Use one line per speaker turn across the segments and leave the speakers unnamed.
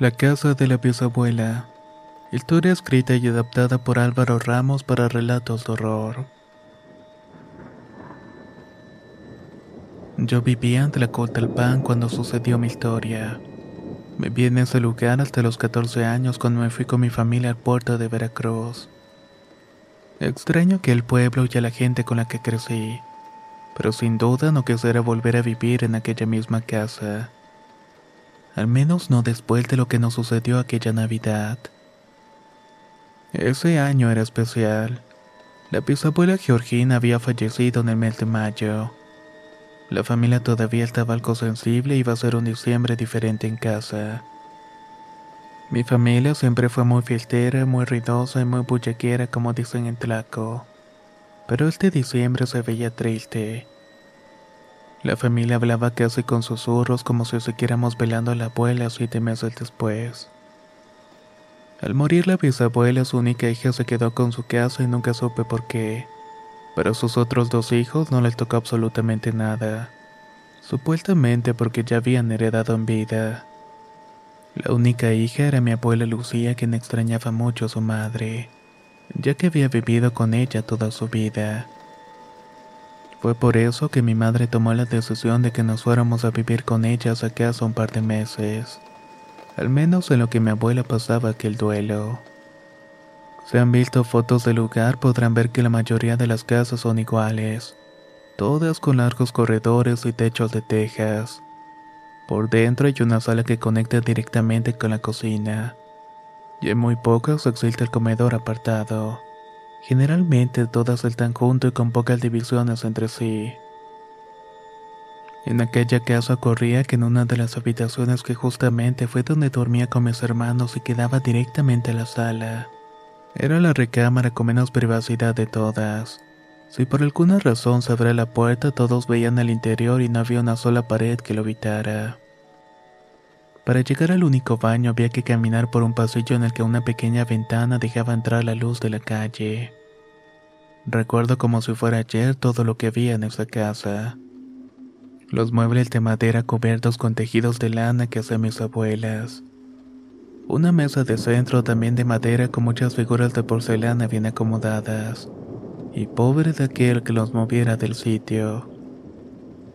La casa de la bisabuela. Historia escrita y adaptada por Álvaro Ramos para relatos de horror. Yo vivía en Tlacotalpan cuando sucedió mi historia. Viví en ese lugar hasta los 14 años cuando me fui con mi familia al puerto de Veracruz. Extraño que el pueblo y a la gente con la que crecí, pero sin duda no quisiera volver a vivir en aquella misma casa al menos no después de lo que nos sucedió aquella Navidad. Ese año era especial. La bisabuela Georgina había fallecido en el mes de mayo. La familia todavía estaba algo sensible y iba a ser un diciembre diferente en casa. Mi familia siempre fue muy fiestera, muy ruidosa y muy bullequera como dicen en Tlaco. Pero este diciembre se veía triste. La familia hablaba casi con susurros como si siguiéramos velando a la abuela siete meses después. Al morir la bisabuela, su única hija se quedó con su casa y nunca supe por qué. Pero a sus otros dos hijos no les tocó absolutamente nada. Supuestamente porque ya habían heredado en vida. La única hija era mi abuela Lucía, quien extrañaba mucho a su madre, ya que había vivido con ella toda su vida. Fue por eso que mi madre tomó la decisión de que nos fuéramos a vivir con ellas a casa un par de meses, al menos en lo que mi abuela pasaba aquel duelo. Si han visto fotos del lugar podrán ver que la mayoría de las casas son iguales, todas con largos corredores y techos de tejas. Por dentro hay una sala que conecta directamente con la cocina, y en muy pocas existe el comedor apartado. Generalmente todas están juntos y con pocas divisiones entre sí. En aquella casa ocurría que en una de las habitaciones que justamente fue donde dormía con mis hermanos y quedaba directamente a la sala. Era la recámara con menos privacidad de todas. Si por alguna razón se abría la puerta, todos veían el interior y no había una sola pared que lo evitara. Para llegar al único baño había que caminar por un pasillo en el que una pequeña ventana dejaba entrar la luz de la calle. Recuerdo como si fuera ayer todo lo que había en esa casa. Los muebles de madera cubiertos con tejidos de lana que hacían mis abuelas. Una mesa de centro también de madera con muchas figuras de porcelana bien acomodadas. Y pobre de aquel que los moviera del sitio.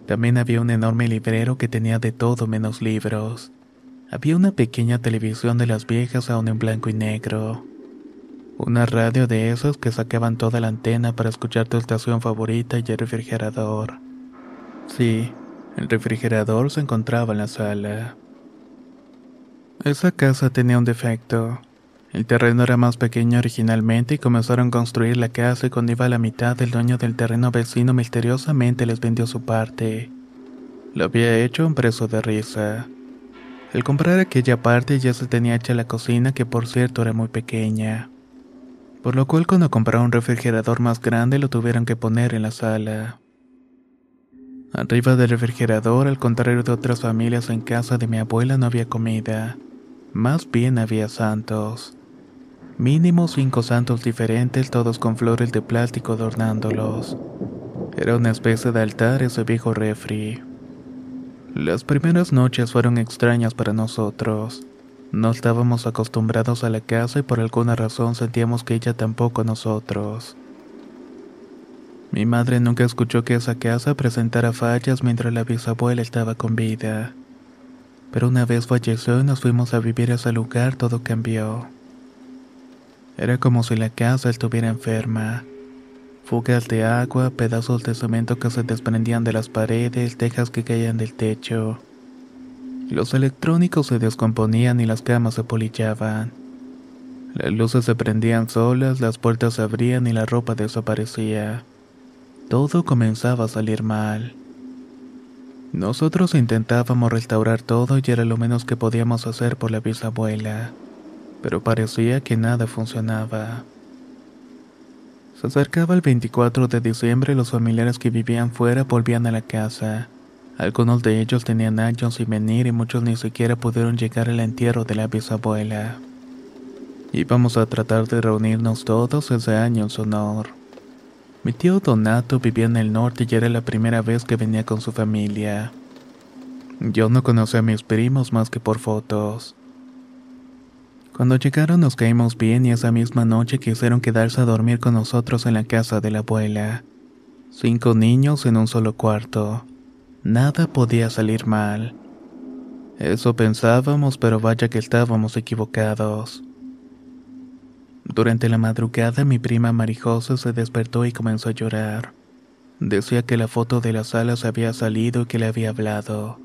También había un enorme librero que tenía de todo menos libros. Había una pequeña televisión de las viejas aún en blanco y negro. Una radio de esos que sacaban toda la antena para escuchar tu estación favorita y el refrigerador. Sí, el refrigerador se encontraba en la sala. Esa casa tenía un defecto. El terreno era más pequeño originalmente y comenzaron a construir la casa y cuando iba a la mitad el dueño del terreno vecino misteriosamente les vendió su parte. Lo había hecho un preso de risa. Al comprar aquella parte ya se tenía hecha la cocina que por cierto era muy pequeña. Por lo cual cuando compraron un refrigerador más grande lo tuvieron que poner en la sala. Arriba del refrigerador, al contrario de otras familias en casa de mi abuela, no había comida. Más bien había santos. Mínimo cinco santos diferentes, todos con flores de plástico adornándolos. Era una especie de altar ese viejo refri. Las primeras noches fueron extrañas para nosotros. No estábamos acostumbrados a la casa y por alguna razón sentíamos que ella tampoco nosotros. Mi madre nunca escuchó que esa casa presentara fallas mientras la bisabuela estaba con vida. Pero una vez falleció y nos fuimos a vivir a ese lugar, todo cambió. Era como si la casa estuviera enferma. Fugas de agua, pedazos de cemento que se desprendían de las paredes, tejas que caían del techo. Los electrónicos se descomponían y las camas se polillaban. Las luces se prendían solas, las puertas se abrían y la ropa desaparecía. Todo comenzaba a salir mal. Nosotros intentábamos restaurar todo y era lo menos que podíamos hacer por la bisabuela pero parecía que nada funcionaba. Se acercaba el 24 de diciembre y los familiares que vivían fuera volvían a la casa. Algunos de ellos tenían años sin venir y muchos ni siquiera pudieron llegar al entierro de la bisabuela. Íbamos a tratar de reunirnos todos ese año en su honor. Mi tío Donato vivía en el norte y era la primera vez que venía con su familia. Yo no conocía a mis primos más que por fotos. Cuando llegaron nos caímos bien y esa misma noche quisieron quedarse a dormir con nosotros en la casa de la abuela. Cinco niños en un solo cuarto. Nada podía salir mal. Eso pensábamos, pero vaya que estábamos equivocados. Durante la madrugada mi prima Marijosa se despertó y comenzó a llorar. Decía que la foto de la sala se había salido y que le había hablado.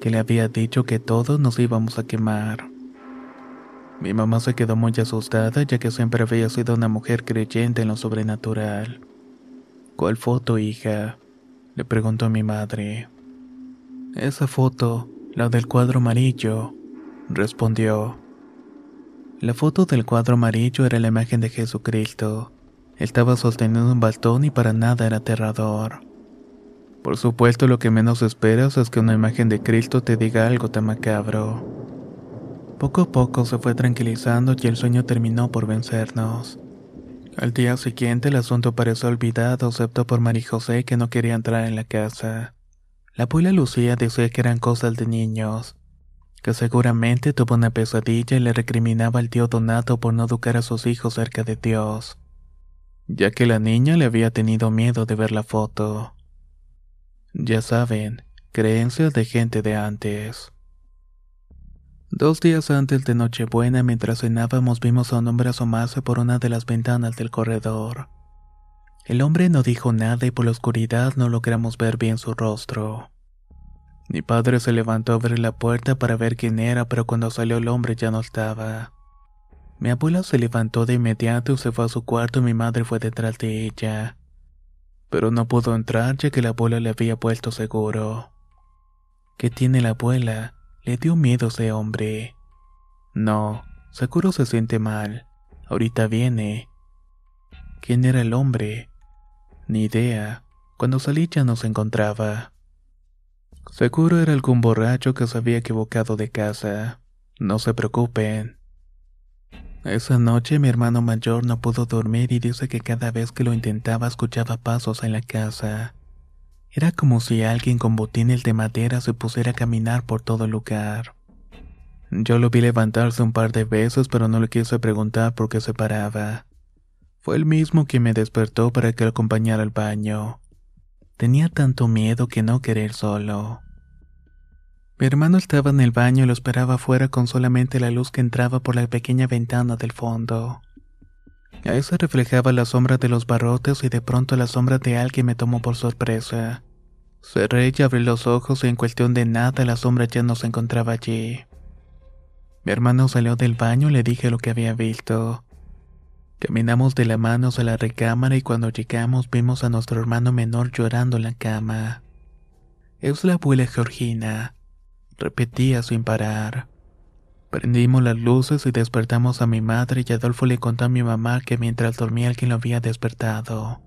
Que le había dicho que todos nos íbamos a quemar. Mi mamá se quedó muy asustada ya que siempre había sido una mujer creyente en lo sobrenatural. ¿Cuál foto, hija? le preguntó mi madre. Esa foto, la del cuadro amarillo, respondió. La foto del cuadro amarillo era la imagen de Jesucristo. Estaba sosteniendo un bastón y para nada era aterrador. Por supuesto, lo que menos esperas es que una imagen de Cristo te diga algo tan macabro. Poco a poco se fue tranquilizando y el sueño terminó por vencernos. Al día siguiente el asunto pareció olvidado excepto por María José que no quería entrar en la casa. La abuela Lucía decía que eran cosas de niños, que seguramente tuvo una pesadilla y le recriminaba al tío Donato por no educar a sus hijos cerca de Dios, ya que la niña le había tenido miedo de ver la foto. Ya saben, creencias de gente de antes. Dos días antes de Nochebuena, mientras cenábamos, vimos a un hombre asomarse por una de las ventanas del corredor. El hombre no dijo nada y por la oscuridad no logramos ver bien su rostro. Mi padre se levantó a abrir la puerta para ver quién era, pero cuando salió el hombre ya no estaba. Mi abuela se levantó de inmediato y se fue a su cuarto y mi madre fue detrás de ella. Pero no pudo entrar ya que la abuela le había puesto seguro. ¿Qué tiene la abuela? Le dio miedo ese hombre. No, seguro se siente mal. Ahorita viene. ¿Quién era el hombre? Ni idea. Cuando salí ya no se encontraba. Seguro era algún borracho que se había equivocado de casa. No se preocupen. Esa noche mi hermano mayor no pudo dormir y dice que cada vez que lo intentaba escuchaba pasos en la casa. Era como si alguien con botines de madera se pusiera a caminar por todo el lugar. Yo lo vi levantarse un par de veces, pero no le quise preguntar por qué se paraba. Fue el mismo que me despertó para que lo acompañara al baño. Tenía tanto miedo que no querer solo. Mi hermano estaba en el baño y lo esperaba afuera con solamente la luz que entraba por la pequeña ventana del fondo. A se reflejaba la sombra de los barrotes y de pronto la sombra de alguien me tomó por sorpresa. Cerré y abrí los ojos y en cuestión de nada la sombra ya no se encontraba allí. Mi hermano salió del baño y le dije lo que había visto. Caminamos de la mano a la recámara y cuando llegamos vimos a nuestro hermano menor llorando en la cama. Es la abuela Georgina, repetía sin parar. Prendimos las luces y despertamos a mi madre y Adolfo le contó a mi mamá que mientras dormía alguien lo había despertado.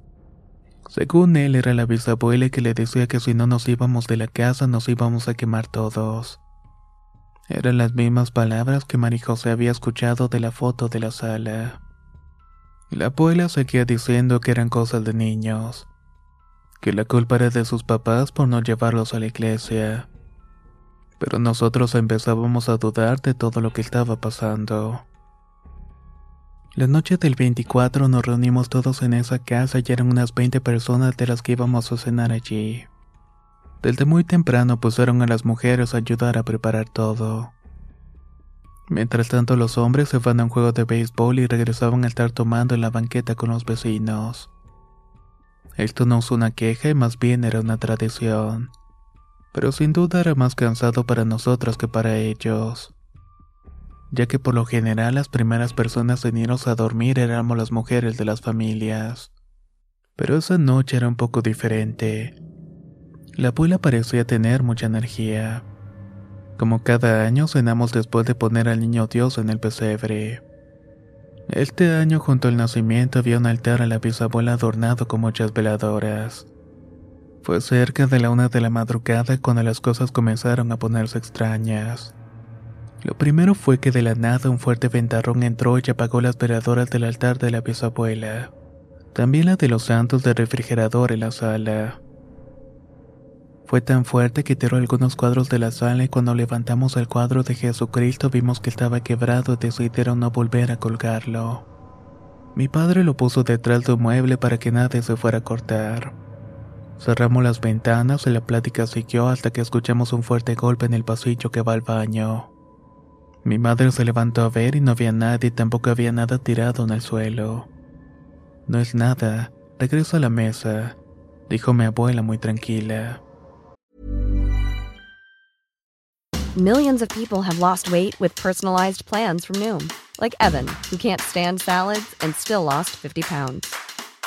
Según él era la bisabuela que le decía que si no nos íbamos de la casa nos íbamos a quemar todos. Eran las mismas palabras que María José había escuchado de la foto de la sala. La abuela seguía diciendo que eran cosas de niños, que la culpa era de sus papás por no llevarlos a la iglesia. Pero nosotros empezábamos a dudar de todo lo que estaba pasando. La noche del 24 nos reunimos todos en esa casa y eran unas 20 personas de las que íbamos a cenar allí. Desde muy temprano pusieron a las mujeres a ayudar a preparar todo. Mientras tanto los hombres se van a un juego de béisbol y regresaban a estar tomando en la banqueta con los vecinos. Esto no es una queja más bien era una tradición. Pero sin duda era más cansado para nosotros que para ellos. Ya que por lo general las primeras personas en irnos a dormir éramos las mujeres de las familias. Pero esa noche era un poco diferente. La abuela parecía tener mucha energía. Como cada año cenamos después de poner al niño Dios en el pesebre. Este año junto al nacimiento había un altar a la bisabuela adornado con muchas veladoras. Fue cerca de la una de la madrugada cuando las cosas comenzaron a ponerse extrañas. Lo primero fue que de la nada un fuerte ventarrón entró y apagó las veladoras del altar de la bisabuela. También la de los santos del refrigerador en la sala. Fue tan fuerte que tiró algunos cuadros de la sala y cuando levantamos el cuadro de Jesucristo vimos que estaba quebrado y decidieron no volver a colgarlo. Mi padre lo puso detrás de un mueble para que nadie se fuera a cortar. Cerramos las ventanas y la plática siguió hasta que escuchamos un fuerte golpe en el pasillo que va al baño. Mi madre se levantó a ver y no había nadie y tampoco había nada tirado en el suelo. No es nada, regreso a la mesa, dijo mi abuela muy tranquila.
Millions of people have lost weight with personalized plans from Noom, like Evan, who can't stand salads and still lost 50 pounds.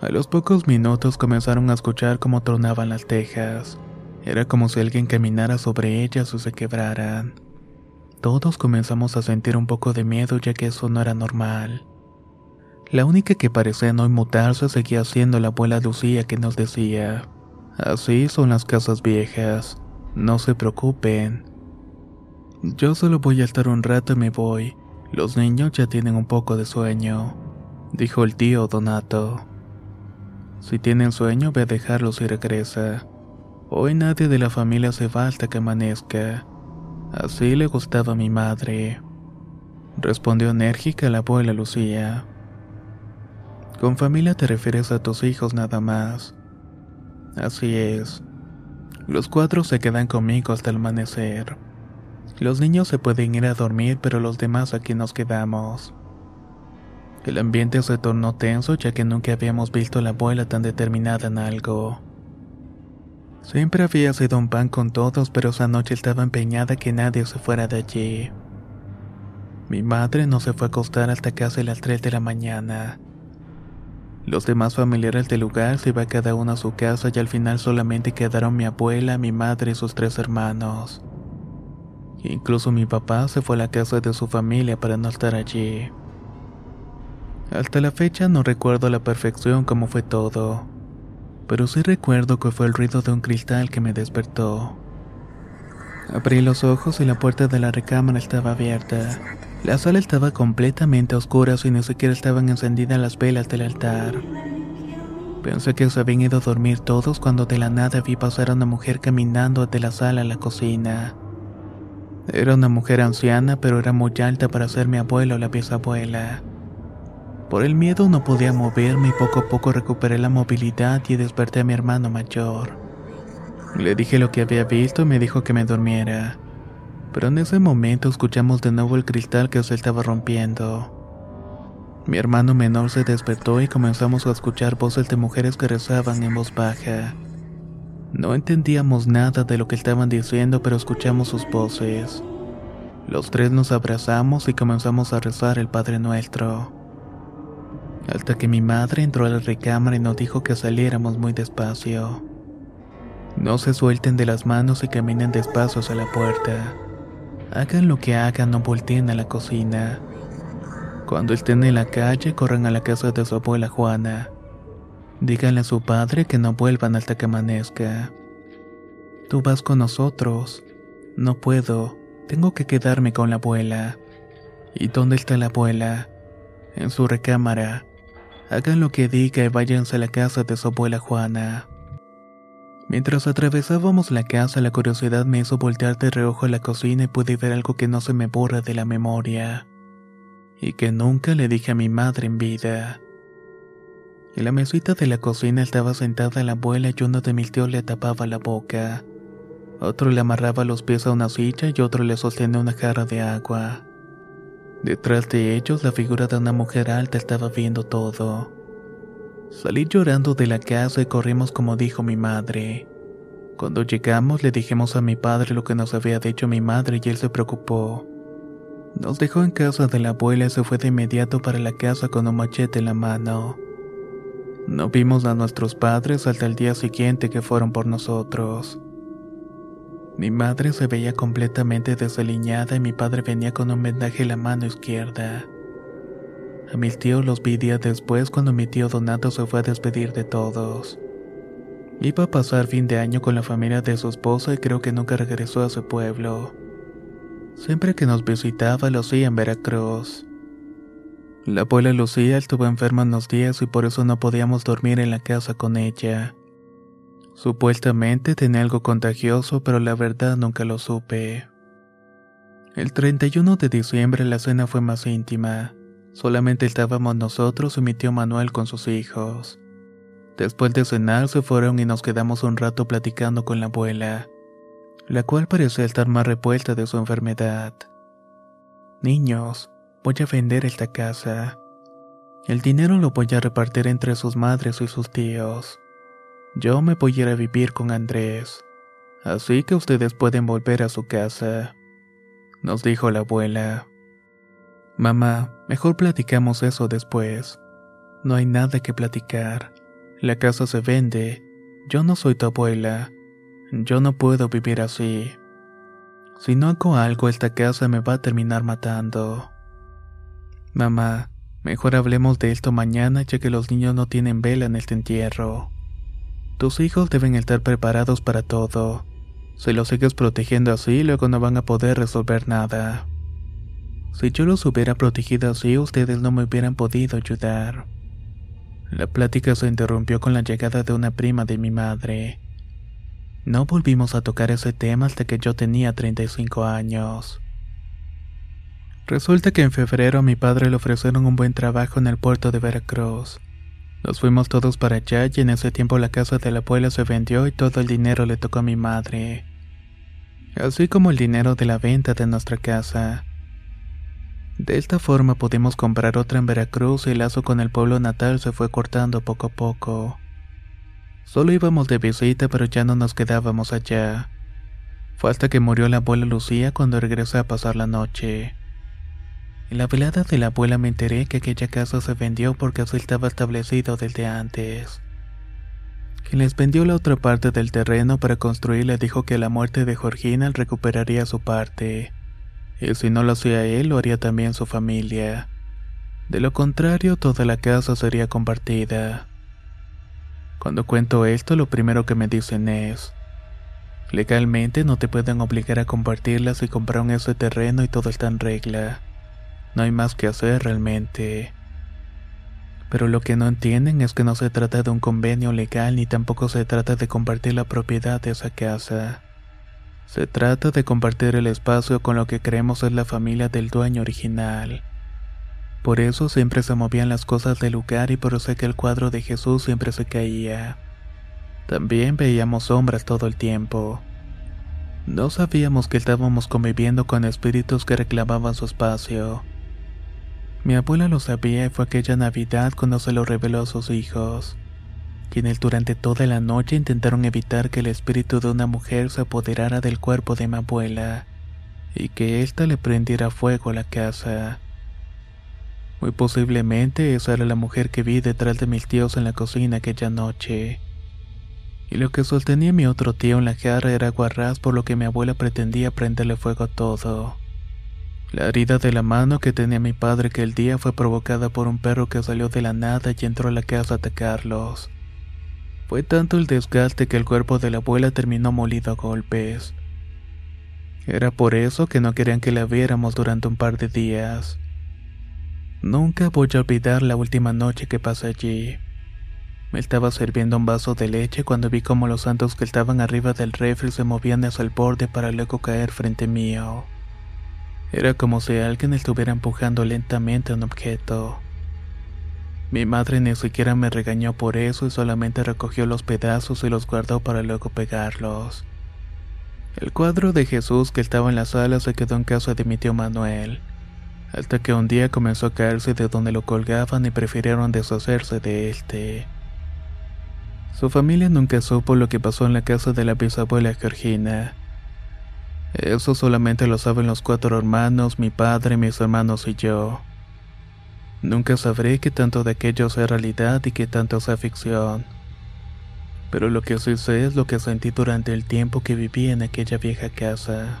A los pocos minutos comenzaron a escuchar cómo tronaban las tejas. Era como si alguien caminara sobre ellas o se quebraran. Todos comenzamos a sentir un poco de miedo ya que eso no era normal. La única que parecía no inmutarse seguía siendo la abuela Lucía que nos decía, así son las casas viejas, no se preocupen. Yo solo voy a estar un rato y me voy, los niños ya tienen un poco de sueño, dijo el tío Donato. Si tienen sueño, ve a dejarlos y regresa. Hoy nadie de la familia se va hasta que amanezca. Así le gustaba a mi madre. Respondió enérgica la abuela Lucía. Con familia te refieres a tus hijos nada más. Así es. Los cuatro se quedan conmigo hasta el amanecer. Los niños se pueden ir a dormir, pero los demás aquí nos quedamos. El ambiente se tornó tenso ya que nunca habíamos visto a la abuela tan determinada en algo. Siempre había sido un pan con todos, pero esa noche estaba empeñada que nadie se fuera de allí. Mi madre no se fue a acostar hasta casi las 3 de la mañana. Los demás familiares del lugar se iba cada uno a su casa y al final solamente quedaron mi abuela, mi madre y sus tres hermanos. Incluso mi papá se fue a la casa de su familia para no estar allí. Hasta la fecha no recuerdo a la perfección cómo fue todo, pero sí recuerdo que fue el ruido de un cristal que me despertó. Abrí los ojos y la puerta de la recámara estaba abierta. La sala estaba completamente oscura y ni siquiera estaban encendidas las velas del altar. Pensé que se habían ido a dormir todos cuando de la nada vi pasar a una mujer caminando de la sala a la cocina. Era una mujer anciana, pero era muy alta para ser mi abuelo o la bisabuela. Por el miedo no podía moverme y poco a poco recuperé la movilidad y desperté a mi hermano mayor. Le dije lo que había visto y me dijo que me durmiera. Pero en ese momento escuchamos de nuevo el cristal que se estaba rompiendo. Mi hermano menor se despertó y comenzamos a escuchar voces de mujeres que rezaban en voz baja. No entendíamos nada de lo que estaban diciendo, pero escuchamos sus voces. Los tres nos abrazamos y comenzamos a rezar el Padre Nuestro. Hasta que mi madre entró a la recámara y nos dijo que saliéramos muy despacio. No se suelten de las manos y caminen despacio hacia la puerta. Hagan lo que hagan, no volteen a la cocina. Cuando estén en la calle, corran a la casa de su abuela Juana. Díganle a su padre que no vuelvan hasta que amanezca. Tú vas con nosotros. No puedo. Tengo que quedarme con la abuela. ¿Y dónde está la abuela? En su recámara. Hagan lo que diga y váyanse a la casa de su abuela Juana. Mientras atravesábamos la casa, la curiosidad me hizo voltear de reojo a la cocina y pude ver algo que no se me borra de la memoria. Y que nunca le dije a mi madre en vida. En la mesita de la cocina estaba sentada la abuela y uno de mis tíos le tapaba la boca. Otro le amarraba los pies a una silla y otro le sostenía una jarra de agua. Detrás de ellos, la figura de una mujer alta estaba viendo todo. Salí llorando de la casa y corrimos como dijo mi madre. Cuando llegamos le dijimos a mi padre lo que nos había dicho mi madre y él se preocupó. Nos dejó en casa de la abuela y se fue de inmediato para la casa con un machete en la mano. No vimos a nuestros padres hasta el día siguiente que fueron por nosotros. Mi madre se veía completamente desaliñada y mi padre venía con un vendaje en la mano izquierda. A mis tíos los vi días después cuando mi tío Donato se fue a despedir de todos. Iba a pasar fin de año con la familia de su esposa y creo que nunca regresó a su pueblo. Siempre que nos visitaba lo hacía en Veracruz. La abuela Lucía estuvo enferma unos días y por eso no podíamos dormir en la casa con ella. Supuestamente tenía algo contagioso, pero la verdad nunca lo supe. El 31 de diciembre la cena fue más íntima. Solamente estábamos nosotros y mi tío Manuel con sus hijos. Después de cenar se fueron y nos quedamos un rato platicando con la abuela, la cual parecía estar más repuesta de su enfermedad. Niños, voy a vender esta casa. El dinero lo voy a repartir entre sus madres y sus tíos. Yo me voy a ir a vivir con Andrés, así que ustedes pueden volver a su casa, nos dijo la abuela. Mamá, mejor platicamos eso después. No hay nada que platicar. La casa se vende. Yo no soy tu abuela. Yo no puedo vivir así. Si no hago algo, esta casa me va a terminar matando. Mamá, mejor hablemos de esto mañana ya que los niños no tienen vela en este entierro. Tus hijos deben estar preparados para todo. Si los sigues protegiendo así, luego no van a poder resolver nada. Si yo los hubiera protegido así, ustedes no me hubieran podido ayudar. La plática se interrumpió con la llegada de una prima de mi madre. No volvimos a tocar ese tema hasta que yo tenía 35 años. Resulta que en febrero a mi padre le ofrecieron un buen trabajo en el puerto de Veracruz. Nos fuimos todos para allá y en ese tiempo la casa de la abuela se vendió y todo el dinero le tocó a mi madre. Así como el dinero de la venta de nuestra casa. De esta forma pudimos comprar otra en Veracruz y el lazo con el pueblo natal se fue cortando poco a poco. Solo íbamos de visita pero ya no nos quedábamos allá. Fue hasta que murió la abuela Lucía cuando regresé a pasar la noche. En la velada de la abuela me enteré que aquella casa se vendió porque así estaba establecido desde antes. Quien les vendió la otra parte del terreno para construir le dijo que a la muerte de Georgina recuperaría su parte. Y si no lo hacía él, lo haría también su familia. De lo contrario, toda la casa sería compartida. Cuando cuento esto, lo primero que me dicen es, legalmente no te pueden obligar a compartirla si compraron ese terreno y todo está en regla. No hay más que hacer realmente. Pero lo que no entienden es que no se trata de un convenio legal ni tampoco se trata de compartir la propiedad de esa casa. Se trata de compartir el espacio con lo que creemos es la familia del dueño original. Por eso siempre se movían las cosas del lugar y por eso que el cuadro de Jesús siempre se caía. También veíamos sombras todo el tiempo. No sabíamos que estábamos conviviendo con espíritus que reclamaban su espacio. Mi abuela lo sabía y fue aquella Navidad cuando se lo reveló a sus hijos, quienes durante toda la noche intentaron evitar que el espíritu de una mujer se apoderara del cuerpo de mi abuela. y que ésta le prendiera fuego a la casa. Muy posiblemente esa era la mujer que vi detrás de mis tíos en la cocina aquella noche. Y lo que sostenía mi otro tío en la jarra era guarraz por lo que mi abuela pretendía prenderle fuego a todo. La herida de la mano que tenía mi padre aquel día fue provocada por un perro que salió de la nada y entró a la casa a atacarlos. Fue tanto el desgaste que el cuerpo de la abuela terminó molido a golpes. Era por eso que no querían que la viéramos durante un par de días. Nunca voy a olvidar la última noche que pasé allí. Me estaba sirviendo un vaso de leche cuando vi como los santos que estaban arriba del refri se movían hacia el borde para luego caer frente mío. Era como si alguien estuviera empujando lentamente un objeto. Mi madre ni siquiera me regañó por eso y solamente recogió los pedazos y los guardó para luego pegarlos. El cuadro de Jesús que estaba en la sala se quedó en casa de mi tío Manuel, hasta que un día comenzó a caerse de donde lo colgaban y prefirieron deshacerse de este. Su familia nunca supo lo que pasó en la casa de la bisabuela Georgina. Eso solamente lo saben los cuatro hermanos, mi padre, mis hermanos y yo. Nunca sabré qué tanto de aquello sea realidad y qué tanto sea ficción. Pero lo que sí sé es lo que sentí durante el tiempo que viví en aquella vieja casa.